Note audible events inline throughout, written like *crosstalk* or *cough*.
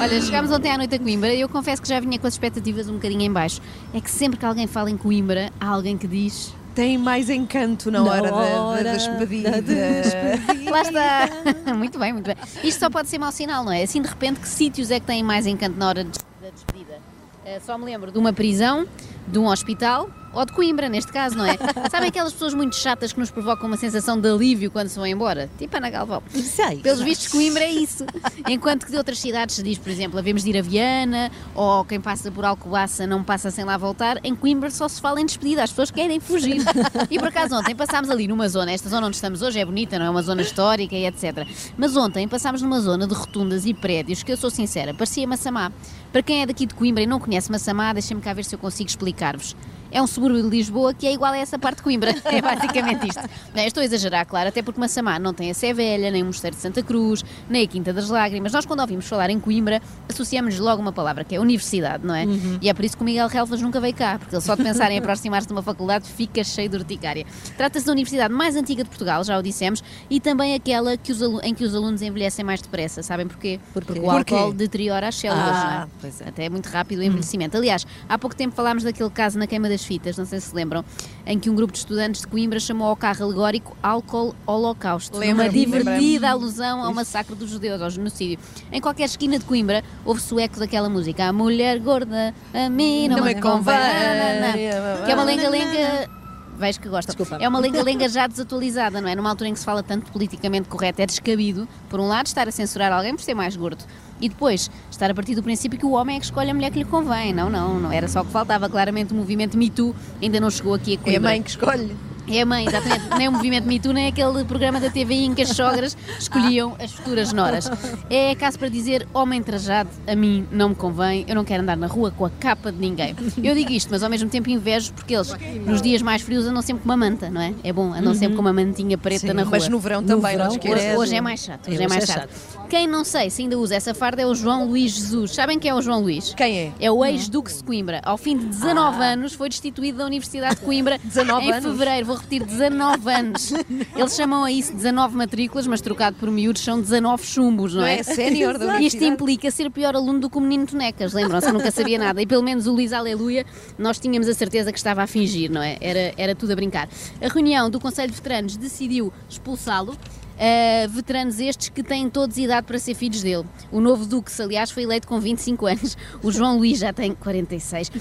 Olha, chegámos ontem à noite a Coimbra e eu confesso que já vinha com as expectativas um bocadinho em baixo. É que sempre que alguém fala em Coimbra, há alguém que diz. Tem mais encanto na, Na hora, da- da, hora da despedida. da despedida. Lá está! *laughs* muito bem, muito bem. Isto só pode ser mau sinal, não é? Assim de repente, que sítios é que têm mais encanto na hora da despedida? Eh, só me lembro de uma prisão, de um hospital ou de Coimbra, neste caso, não é? *laughs* Sabem aquelas pessoas muito chatas que nos provocam uma sensação de alívio quando se vão embora? Tipo Ana Galvão. Sei. Pelos vistos, Coimbra é isso. Enquanto que de outras cidades se diz, por exemplo, havemos de ir a Viana, ou quem passa por Alcobaça não passa sem lá voltar, em Coimbra só se fala em despedida, as pessoas querem fugir. E por acaso ontem passámos ali numa zona, esta zona onde estamos hoje é bonita, não é uma zona histórica e etc. Mas ontem passámos numa zona de rotundas e prédios que eu sou sincera, parecia Massamá. Para quem é daqui de Coimbra e não conhece Massamá, deixem-me cá ver se eu consigo explicar-vos. É um subúrbio de Lisboa que é igual a essa parte de Coimbra. *laughs* É basicamente isto. Não, eu estou a exagerar, claro, até porque Massamá não tem a Sé Velha, nem o Mosteiro de Santa Cruz, nem a Quinta das Lágrimas. Nós, quando ouvimos falar em Coimbra, associamos logo uma palavra, que é universidade, não é? E é por isso que o Miguel Relvas nunca veio cá, porque ele só de pensar em aproximar-se de uma faculdade fica cheio de urticária. Trata-se da universidade mais antiga de Portugal, já o dissemos, e também aquela que em que os alunos envelhecem mais depressa. Sabem porquê? Porquê? Porque o álcool deteriora as células, não é? Ah, pois é. Até é muito rápido o envelhecimento. Aliás, há pouco tempo falámos daquele caso na queima das fitas, não sei se lembram, em que um grupo de estudantes de Coimbra chamou ao carro alegórico álcool holocausto. Uma Lembro-me, divertida alusão ao massacre dos judeus, ao genocídio. Em qualquer esquina de Coimbra ouve-se o eco daquela música. A mulher gorda, a mim não, Não me me convém. convém. Que é uma lenga-lenga. Vais que gosta. Desculpa. É uma lenga-lenga já desatualizada, não é? Numa altura em que se fala tanto politicamente correto, é descabido, por um lado, estar a censurar alguém por ser mais gordo. E depois, estar a partir do princípio que o homem é que escolhe a mulher que lhe convém. Não, não, não era só o que faltava. Claramente o movimento Me Too ainda não chegou aqui a É a Coimbra. mãe que escolhe. É a mãe, exatamente. Nem o movimento Me Too, nem aquele programa da TVI em que as sogras escolhiam as futuras noras. É caso para dizer, homem trajado, a mim não me convém, eu não quero andar na rua com a capa de ninguém. Eu digo isto, mas ao mesmo tempo invejo porque eles, nos dias mais frios, andam sempre com uma manta, não é? É bom, andam sempre com uma mantinha preta Sim, na rua. Mas no verão também, não Hoje, hoje é mais chato, hoje É, é mais é chato. Quem não sei se ainda usa essa farda é o João Luís Jesus. Sabem quem é o João Luís? Quem é? É o ex-duque de Coimbra. Ao fim de 19 anos foi destituído da Universidade de Coimbra *laughs* 19 em anos? fevereiro. Vou repetir, 19 anos. Eles chamam a isso 19 matrículas, mas trocado por miúdos são 19 chumbos, não Não é? é sénior da Isto implica ser pior aluno do que o menino Tonecas, lembram-se? Eu nunca sabia nada. E pelo menos o Luís Aleluia, nós tínhamos a certeza que estava a fingir, não é? Era, era tudo a brincar. A reunião do Conselho de Veteranos decidiu expulsá-lo. Uh, veteranos estes que têm todos idade para ser filhos dele. O novo Duque, aliás, foi eleito com 25 anos. O João Luís já tem 46. Uh,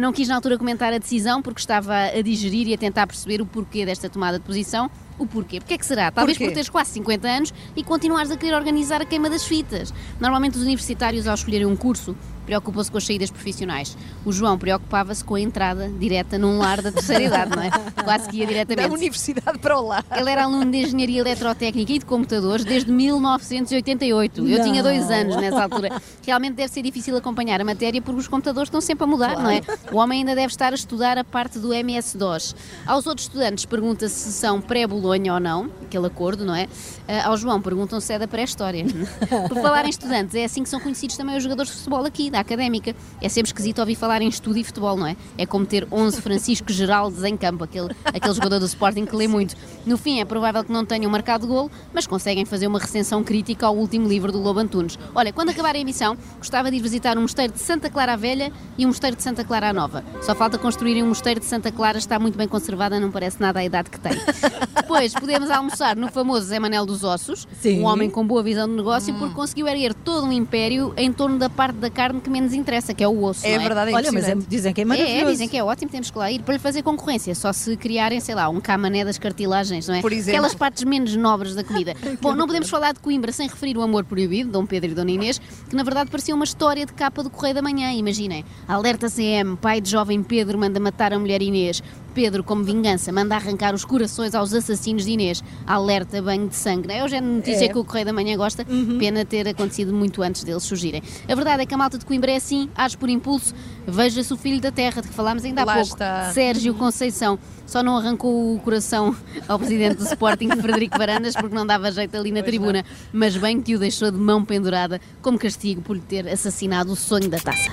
não quis na altura comentar a decisão porque estava a digerir e a tentar perceber o porquê desta tomada de posição. O porquê? Porque é que será? Talvez Porquê? por teres quase 50 anos e continuares a querer organizar a queima das fitas. Normalmente os universitários, ao escolherem um curso, preocupam-se com as saídas profissionais. O João preocupava-se com a entrada direta num lar da terceira idade, não é? *laughs* Quase que ia Da diretamente. universidade para o lado. Ele era aluno de Engenharia Eletrotécnica e de Computadores desde 1988. Eu Não. tinha dois anos nessa altura. Realmente deve ser difícil acompanhar a matéria porque os computadores estão sempre a mudar, não é? O homem ainda deve estar a estudar a parte do MS-DOS. Aos outros estudantes pergunta-se se são pré-Bolonha ou não, aquele acordo, não é? Ah, ao João perguntam se é da pré-história. *laughs* Por falar em estudantes, é assim que são conhecidos também os jogadores de futebol aqui, da académica. É sempre esquisito ouvir falar em estudo e futebol, não é? É como ter 11 Francisco Geraldes em campo, aquele, aquele jogador do Sporting que lê muito. No fim, é provável que não tenham marcado golo, mas conseguem fazer uma recensão crítica ao último livro do Lobo Antunes. Olha, quando acabar a emissão, gostava de ir visitar um mosteiro de Santa Clara Velha e um mosteiro de Santa Clara Nova. Só falta construírem um mosteiro de Santa Clara, está muito bem conservada, não parece nada a idade que tem. *laughs* Depois, podemos almoçar no famoso Zé Manel dos Ossos, Sim. um homem com boa visão de negócio, porque conseguiu erguer todo um império em torno da parte da carne que menos interessa, que é o osso. É não verdade, é Olha, mas é- dizem que é é, maravilhoso. é, dizem que é ótimo, temos que lá ir para lhe fazer concorrência, só se criarem, sei lá, um camané das cartilagens, não é? Por exemplo. Aquelas partes menos nobres da comida. *laughs* Bom, não podemos falar de Coimbra sem referir o amor proibido, Dom Pedro e Dona Inês, que na verdade parecia uma história de capa do Correio da Manhã, imaginem. Alerta CM, pai de jovem Pedro manda matar a mulher Inês. Pedro, como vingança, manda arrancar os corações aos assassinos de Inês. Alerta banho de sangue. Não é? Hoje é notícia É. que o Correio da Manhã gosta, pena ter acontecido muito antes deles surgirem. A verdade é que a malta de Coimbra é assim, age por impulso. Veja-se o filho da terra, de que falámos ainda há Lá pouco, está. Sérgio Conceição. Só não arrancou o coração ao presidente do Sporting, *laughs* Frederico Varandas, porque não dava jeito ali na tribuna. Mas bem que o deixou de mão pendurada, como castigo por lhe ter assassinado o sonho da taça.